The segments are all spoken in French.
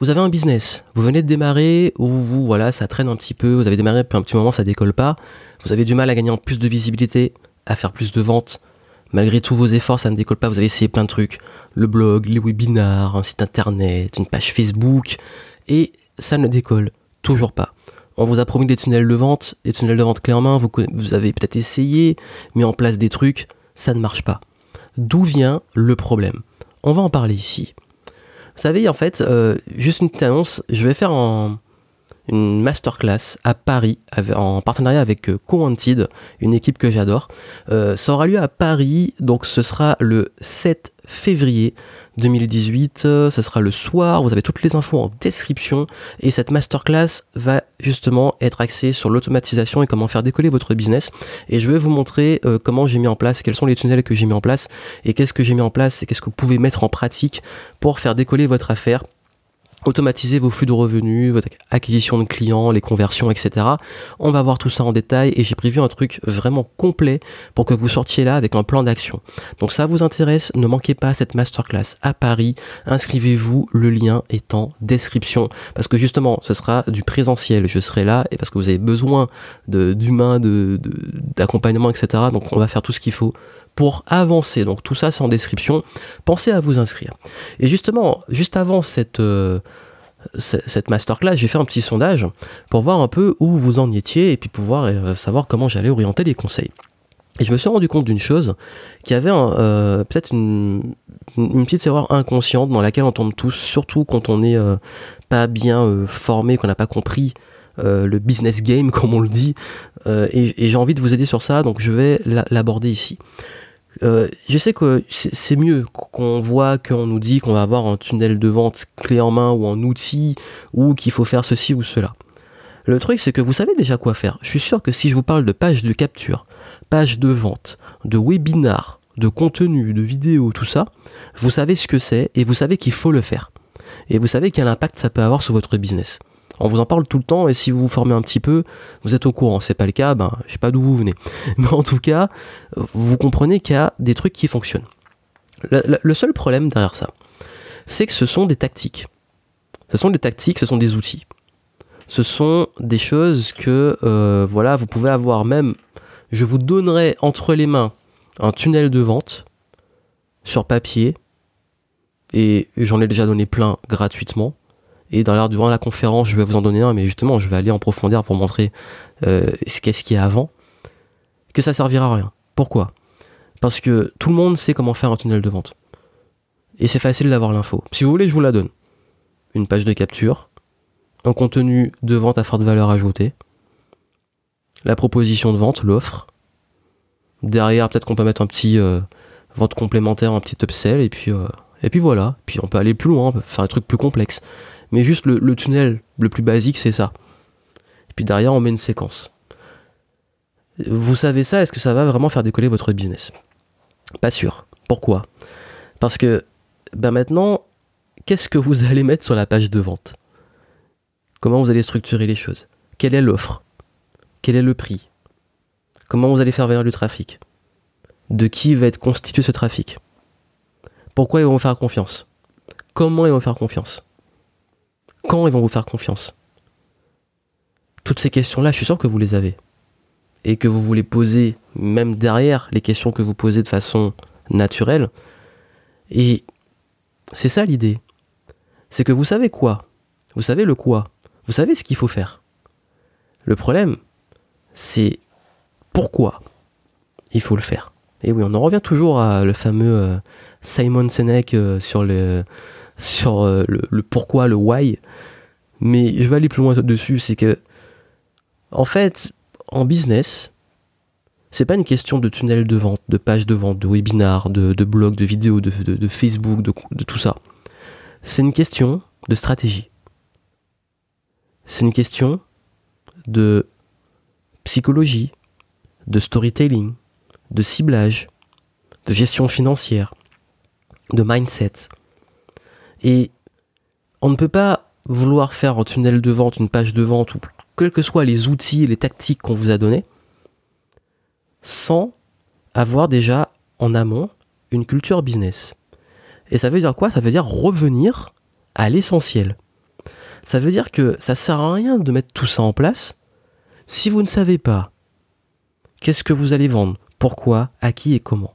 Vous avez un business, vous venez de démarrer ou vous voilà, ça traîne un petit peu, vous avez démarré depuis un petit moment, ça décolle pas, vous avez du mal à gagner en plus de visibilité, à faire plus de ventes. Malgré tous vos efforts, ça ne décolle pas, vous avez essayé plein de trucs, le blog, les webinars, un site internet, une page Facebook et ça ne décolle toujours pas. On vous a promis des tunnels de vente, des tunnels de vente clés en main, vous, vous avez peut-être essayé, mis en place des trucs, ça ne marche pas. D'où vient le problème? On va en parler ici. Vous savez, en fait, euh, juste une petite annonce, je vais faire une masterclass à Paris en partenariat avec euh, Co-Wanted, une équipe que j'adore. Euh, ça aura lieu à Paris, donc ce sera le 7 février 2018. Ce sera le soir. Vous avez toutes les infos en description. Et cette masterclass va justement être axée sur l'automatisation et comment faire décoller votre business. Et je vais vous montrer euh, comment j'ai mis en place, quels sont les tunnels que j'ai mis en place et qu'est-ce que j'ai mis en place et qu'est-ce que vous pouvez mettre en pratique pour faire décoller votre affaire automatiser vos flux de revenus, votre acquisition de clients, les conversions, etc. On va voir tout ça en détail et j'ai prévu un truc vraiment complet pour que vous sortiez là avec un plan d'action. Donc ça vous intéresse, ne manquez pas cette masterclass à Paris. Inscrivez-vous, le lien est en description parce que justement ce sera du présentiel. Je serai là et parce que vous avez besoin d'humains, d'accompagnement, etc. Donc on va faire tout ce qu'il faut pour avancer. Donc tout ça c'est en description. Pensez à vous inscrire. Et justement, juste avant cette, euh, cette masterclass, j'ai fait un petit sondage pour voir un peu où vous en étiez et puis pouvoir euh, savoir comment j'allais orienter les conseils. Et je me suis rendu compte d'une chose, qu'il y avait euh, peut-être une, petite erreur inconsciente dans laquelle on tombe tous, surtout quand on n'est pas bien formé, qu'on n'a pas compris le business game, comme on le dit. et j'ai envie de vous aider sur ça, donc je vais l'aborder ici. Euh, je sais que c'est mieux qu'on voit qu'on nous dit qu'on va avoir un tunnel de vente clé en main ou un outil ou qu'il faut faire ceci ou cela. Le truc, c'est que vous savez déjà quoi faire. Je suis sûr que si je vous parle de page de capture, page de vente, de webinar, de contenu, de vidéo, tout ça, vous savez ce que c'est et vous savez qu'il faut le faire. Et vous savez quel impact ça peut avoir sur votre business. On vous en parle tout le temps et si vous vous formez un petit peu, vous êtes au courant. C'est pas le cas, ben je sais pas d'où vous venez. Mais en tout cas, vous comprenez qu'il y a des trucs qui fonctionnent. Le, seul problème derrière ça, c'est que ce sont des tactiques. Ce sont des tactiques, ce sont des outils. Ce sont des choses que euh, voilà, vous pouvez avoir même. Je vous donnerai entre les mains un tunnel de vente sur papier et j'en ai déjà donné plein gratuitement et dans durant la conférence, je vais vous en donner un, mais justement, je vais aller en profondeur pour montrer euh, ce qu'est-ce qu'il y a avant, que ça servira à rien. Pourquoi? Parce que tout le monde sait comment faire un tunnel de vente. Et c'est facile d'avoir l'info. Si vous voulez, je vous la donne. Une page de capture, un contenu de vente à forte valeur ajoutée, la proposition de vente, l'offre. Derrière, peut-être qu'on peut mettre un petit euh, vente complémentaire, un petit upsell, et puis, euh, et puis voilà. Puis on peut aller plus loin, faire un truc plus complexe. Mais juste le, tunnel le plus basique, c'est ça. Et puis derrière, on met une séquence. Vous savez ça, est-ce que ça va vraiment faire décoller votre business? Pas sûr. Pourquoi? Parce que ben maintenant, qu'est-ce que vous allez mettre sur la page de vente? Comment vous allez structurer les choses? Quelle est l'offre? Quel est le prix? Comment vous allez faire venir du trafic? De qui va être constitué ce trafic? Pourquoi ils vont vous faire confiance? Comment ils vont faire confiance? Quand ils vont vous faire confiance? Toutes ces questions-là, je suis sûr que vous les avez. Et que vous voulez poser même derrière les questions que vous posez de façon naturelle. Et c'est ça l'idée. C'est que vous savez quoi? Vous savez le quoi? Vous savez ce qu'il faut faire. Le problème, c'est pourquoi il faut le faire. Et oui, on en revient toujours à le fameux euh, Simon Sinek euh, sur le sur euh, le, pourquoi, le why. Mais je vais aller plus loin dessus, c'est que, en fait, en business, c'est pas une question de tunnel de vente, de page de vente, de webinar, de, de blog, de vidéo, de, Facebook, de tout ça. C'est une question de stratégie. C'est une question de psychologie, de storytelling, de ciblage, de gestion financière, de mindset. Et on ne peut pas vouloir faire un tunnel de vente, une page de vente, ou quels que soient les outils les tactiques qu'on vous a donnés, sans avoir déjà en amont une culture business. Et ça veut dire quoi? Ça veut dire revenir à l'essentiel. Ça veut dire que ça sert à rien de mettre tout ça en place si vous ne savez pas qu'est-ce que vous allez vendre, pourquoi, à qui et comment.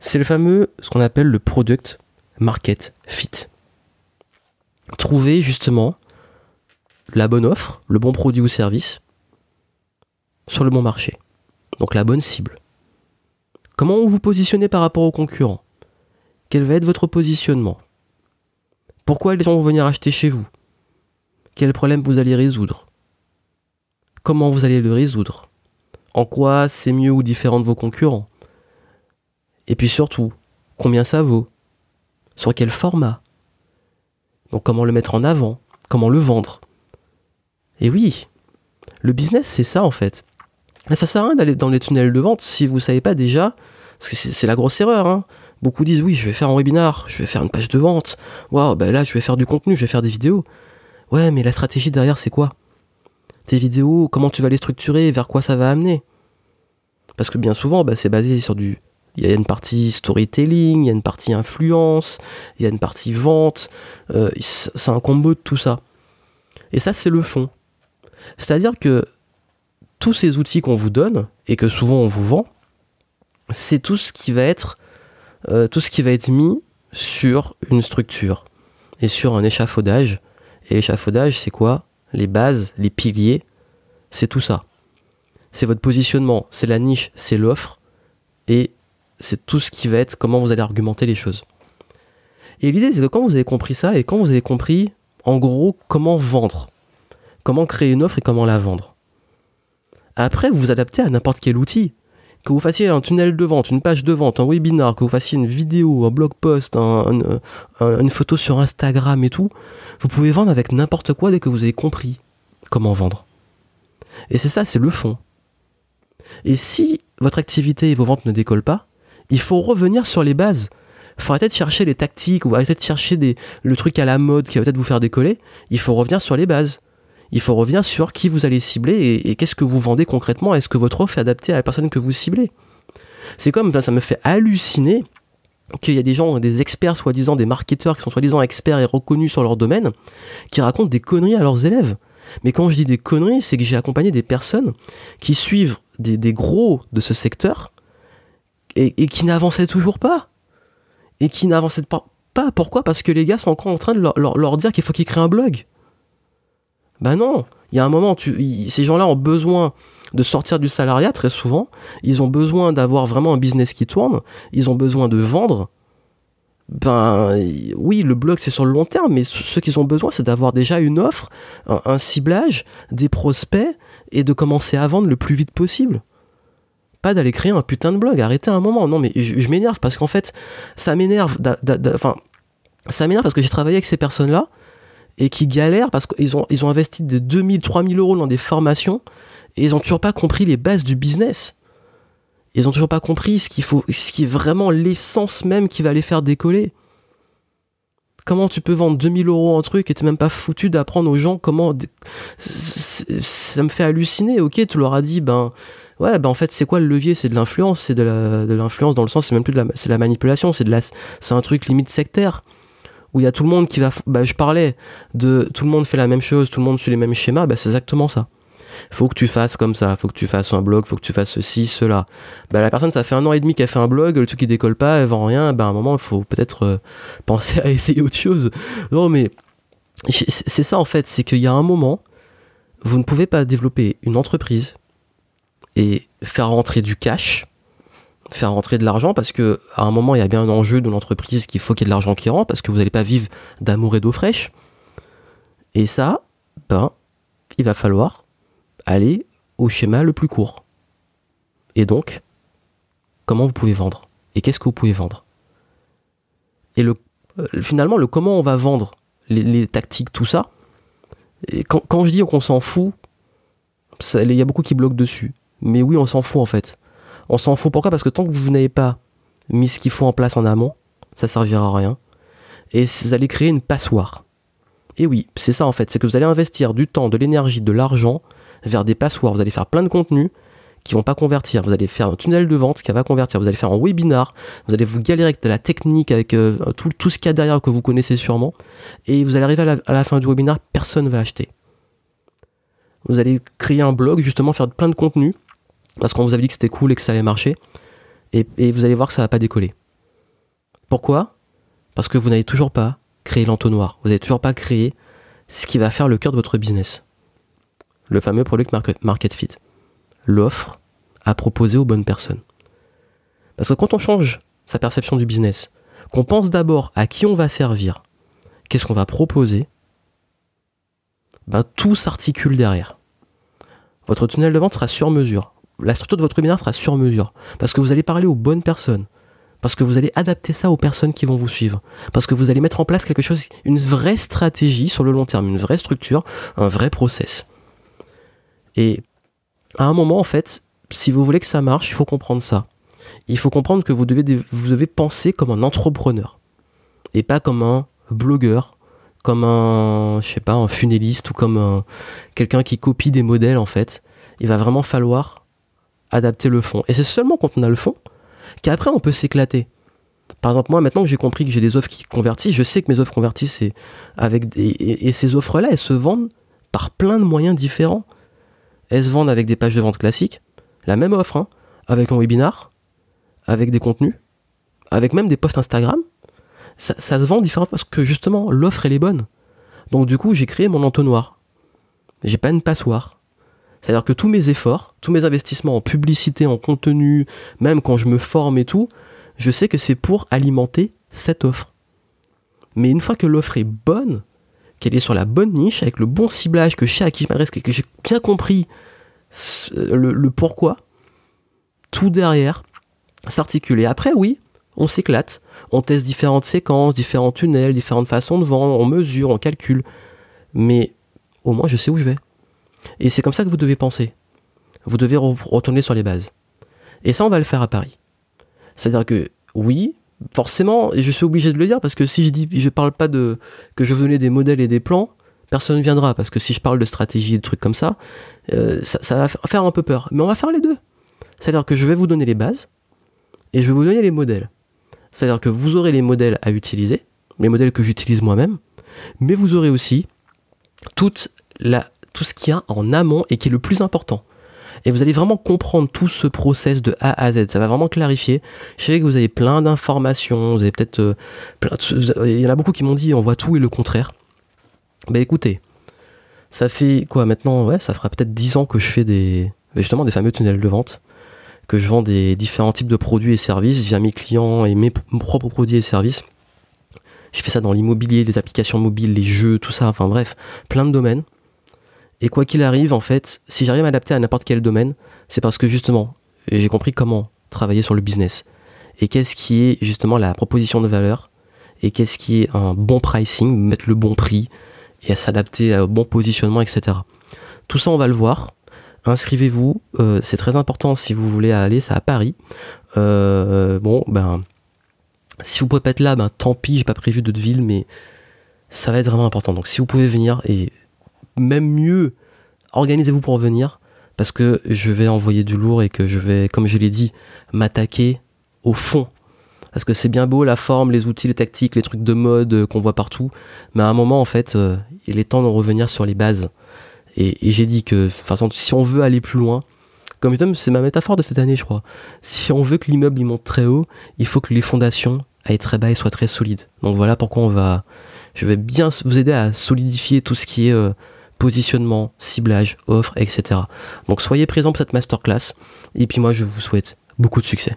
C'est le fameux, ce qu'on appelle le product market fit. Trouver justement la bonne offre, le bon produit ou service sur le bon marché. Donc la bonne cible. Comment vous positionnez par rapport aux concurrents? Quel va être votre positionnement? Pourquoi les gens vont venir acheter chez vous? Quel problème vous allez résoudre? Comment vous allez le résoudre? En quoi c'est mieux ou différent de vos concurrents? Et puis surtout, combien ça vaut? Sur quel format? Donc comment le mettre en avant? Comment le vendre? Et oui, le business c'est ça en fait. Mais ça sert à rien d'aller dans les tunnels de vente si vous savez pas déjà, parce que c'est la grosse erreur. Hein. Beaucoup disent oui, je vais faire un webinar, je vais faire une page de vente. Waouh, ben là je vais faire du contenu, je vais faire des vidéos. Ouais, mais la stratégie derrière c'est quoi? Tes vidéos, comment tu vas les structurer, vers quoi ça va amener? Parce que bien souvent, bah, c'est basé sur du. Il y a une partie storytelling, il y a une partie influence, il y a une partie vente. Euh, c'est un combo de tout ça. Et ça, c'est le fond. C'est-à-dire que tous ces outils qu'on vous donne et que souvent on vous vend, c'est tout ce qui va être euh, tout ce qui va être mis sur une structure et sur un échafaudage. Et l'échafaudage, c'est quoi? Les bases, les piliers, c'est tout ça. C'est votre positionnement, c'est la niche, c'est l'offre, et c'est tout ce qui va être comment vous allez argumenter les choses. Et l'idée, c'est que quand vous avez compris ça, et quand vous avez compris, en gros, comment vendre, comment créer une offre et comment la vendre, après, vous vous adaptez à n'importe quel outil. Que vous fassiez un tunnel de vente, une page de vente, un webinar, que vous fassiez une vidéo, un blog post, une photo sur Instagram et tout, vous pouvez vendre avec n'importe quoi dès que vous avez compris comment vendre. Et c'est ça, c'est le fond. Et si votre activité et vos ventes ne décollent pas, il faut revenir sur les bases. Il faut arrêter de chercher les tactiques ou arrêter de chercher des, le truc à la mode qui va peut-être vous faire décoller. Il faut revenir sur les bases il faut revenir sur qui vous allez cibler et, qu'est-ce que vous vendez concrètement. Est-ce que votre offre est adaptée à la personne que vous ciblez? C'est comme, ça me fait halluciner qu'il y a des gens, des experts, soi-disant des marketeurs qui sont soi-disant experts et reconnus sur leur domaine, qui racontent des conneries à leurs élèves. Mais quand je dis des conneries, c'est que j'ai accompagné des personnes qui suivent des, gros de ce secteur et, qui n'avançaient toujours pas. Et qui n'avançaient pas. Pourquoi? Parce que les gars sont encore en train de leur dire qu'il faut qu'ils créent un blog. Ben non, il y a un moment, ces gens-là ont besoin de sortir du salariat très souvent, ils ont besoin d'avoir vraiment un business qui tourne, ils ont besoin de vendre. Ben oui, le blog c'est sur le long terme, mais ce qu'ils ont besoin c'est d'avoir déjà une offre, un, ciblage, des prospects et de commencer à vendre le plus vite possible. Pas d'aller créer un putain de blog, arrêtez un moment. Non mais je, m'énerve parce qu'en fait ça m'énerve, enfin ça m'énerve parce que j'ai travaillé avec ces personnes-là et qui galèrent parce qu'ils ont, ils ont investi des 2000, 3000 euros dans des formations et ils ont toujours pas compris les bases du business. Ils ont toujours pas compris ce qu'il faut, ce qui est vraiment l'essence même qui va les faire décoller. Comment tu peux vendre 2000 euros un truc et t'es même pas foutu d'apprendre aux gens comment. Ça me fait halluciner, ok, tu leur as dit, ben. Ouais, ben en fait, c'est quoi le levier? C'est de l'influence, c'est de l'influence dans le sens, c'est même plus de la, c'est la manipulation, c'est de la, c'est un truc limite sectaire où il y a tout le monde qui va. Bah, je parlais de tout le monde fait la même chose, tout le monde suit les mêmes schémas, bah, c'est exactement ça. Faut que tu fasses comme ça, faut que tu fasses un blog, faut que tu fasses ceci, cela. Bah, la personne, ça fait un an et demi qu'elle fait un blog, le truc qui décolle pas, elle vend rien, bah, à un moment, il faut peut-être euh, penser à essayer autre chose. Non, mais c'est ça en fait, c'est qu'il y a un moment, vous ne pouvez pas développer une entreprise et faire rentrer du cash faire rentrer de l'argent parce que à un moment il y a bien un enjeu de l'entreprise qu'il faut qu'il y ait de l'argent qui rentre parce que vous n'allez pas vivre d'amour et d'eau fraîche. Et ça, ben, il va falloir aller au schéma le plus court. Et donc, comment vous pouvez vendre? Et qu'est-ce que vous pouvez vendre? Et le, euh, finalement, le comment on va vendre, les, tactiques, tout ça, et quand, quand je dis qu'on s'en fout, Il y a beaucoup qui bloquent dessus. Mais oui, on s'en fout en fait. On s'en fout pourquoi? Parce que tant que vous n'avez pas mis ce qu'il faut en place en amont, ça servira à rien. Et vous allez créer une passoire. Et oui, c'est ça en fait, c'est que vous allez investir du temps, de l'énergie, de l'argent vers des passoires. Vous allez faire plein de contenus qui vont pas convertir. Vous allez faire un tunnel de vente qui va convertir. Vous allez faire un webinar. Vous allez vous galérer avec de la technique, avec euh, tout, tout, ce qu'il y a derrière que vous connaissez sûrement. Et vous allez arriver à la, fin du webinar, personne ne va acheter. Vous allez créer un blog, justement, faire plein de contenus parce qu'on vous avait dit que c'était cool et que ça allait marcher. Et, vous allez voir que ça va pas décoller. Pourquoi? Parce que vous n'avez toujours pas créé l'entonnoir. Vous n'avez toujours pas créé ce qui va faire le cœur de votre business. Le fameux product market, market fit. L'offre à proposer aux bonnes personnes. Parce que quand on change sa perception du business, qu'on pense d'abord à qui on va servir, qu'est-ce qu'on va proposer, ben, tout s'articule derrière. Votre tunnel de vente sera sur mesure. La structure de votre webinaire sera sur mesure. Parce que vous allez parler aux bonnes personnes. Parce que vous allez adapter ça aux personnes qui vont vous suivre. Parce que vous allez mettre en place quelque chose, une vraie stratégie sur le long terme, une vraie structure, un vrai process. Et à un moment, en fait, si vous voulez que ça marche, il faut comprendre ça. Il faut comprendre que vous devez, vous devez penser comme un entrepreneur. Et pas comme un blogueur, comme un, je sais pas, un funéliste ou comme quelqu'un qui copie des modèles, en fait. Il va vraiment falloir adapter le fond. Et c'est seulement quand on a le fond qu'après on peut s'éclater. Par exemple, moi, maintenant que j'ai compris que j'ai des offres qui convertissent, je sais que mes offres convertissent et, avec et, ces offres-là, elles se vendent par plein de moyens différents. Elles se vendent avec des pages de vente classiques, la même offre, hein, avec un webinar, avec des contenus, avec même des posts Instagram. Ça, ça se vend différemment parce que justement, l'offre, elle est bonne. Donc du coup, j'ai créé mon entonnoir. J'ai pas une passoire. C'est-à-dire que tous mes efforts, tous mes investissements en publicité, en contenu, même quand je me forme et tout, je sais que c'est pour alimenter cette offre. Mais une fois que l'offre est bonne, qu'elle est sur la bonne niche, avec le bon ciblage, que je sais à qui je m'adresse, que j'ai bien compris le, pourquoi, tout derrière s'articule. Et après, oui, on s'éclate, on teste différentes séquences, différents tunnels, différentes façons de vendre, on mesure, on calcule. Mais au moins, je sais où je vais. Et c'est comme ça que vous devez penser. Vous devez retourner sur les bases. Et ça, on va le faire à Paris. C'est-à-dire que, oui, forcément, je suis obligé de le dire, parce que si je dis, je parle pas de que je venais des modèles et des plans, personne ne viendra, parce que si je parle de stratégie et de trucs comme ça, euh, ça, ça, va faire un peu peur. Mais on va faire les deux. C'est-à-dire que je vais vous donner les bases, et je vais vous donner les modèles. C'est-à-dire que vous aurez les modèles à utiliser, les modèles que j'utilise moi-même, mais vous aurez aussi toute la tout ce qu'il y a en amont et qui est le plus important. Et vous allez vraiment comprendre tout ce process de A à Z. Ça va vraiment clarifier. Je sais que vous avez plein d'informations. Vous avez peut-être euh, Il y en a beaucoup qui m'ont dit on voit tout et le contraire. Ben écoutez, ça fait quoi maintenant? Ouais, ça fera peut-être 10 ans que je fais des ben, justement des fameux tunnels de vente, que je vends des différents types de produits et services via mes clients et mes propres produits et services. J'ai fait ça dans l'immobilier, les applications mobiles, les jeux, tout ça, enfin bref, plein de domaines. Et quoi qu'il arrive, en fait, si j'arrive à m'adapter à n'importe quel domaine, c'est parce que justement, j'ai compris comment travailler sur le business. Et qu'est-ce qui est justement la proposition de valeur? Et qu'est-ce qui est un bon pricing, mettre le bon prix et à s'adapter au bon positionnement, etc. Tout ça, on va le voir. Inscrivez-vous, euh, c'est très important si vous voulez aller, c'est à Paris. Euh, bon, ben, si vous pouvez pas être là, ben tant pis, j'ai pas prévu d'autres villes, mais ça va être vraiment important. Donc si vous pouvez venir et même mieux, organisez-vous pour venir parce que je vais envoyer du lourd et que je vais, comme je l'ai dit, m'attaquer au fond. Parce que c'est bien beau la forme, les outils, les tactiques, les trucs de mode euh, qu'on voit partout, mais à un moment, en fait, euh, il est temps de revenir sur les bases. Et, j'ai dit que, de toute façon, si on veut aller plus loin, comme c'est ma métaphore de cette année, je crois. Si on veut que l'immeuble monte très haut, il faut que les fondations aillent très bas et soient très solides. Donc voilà pourquoi on va, je vais bien vous aider à solidifier tout ce qui est euh, positionnement, ciblage, offre, etc. Donc soyez présents pour cette masterclass. Et puis moi, je vous souhaite beaucoup de succès.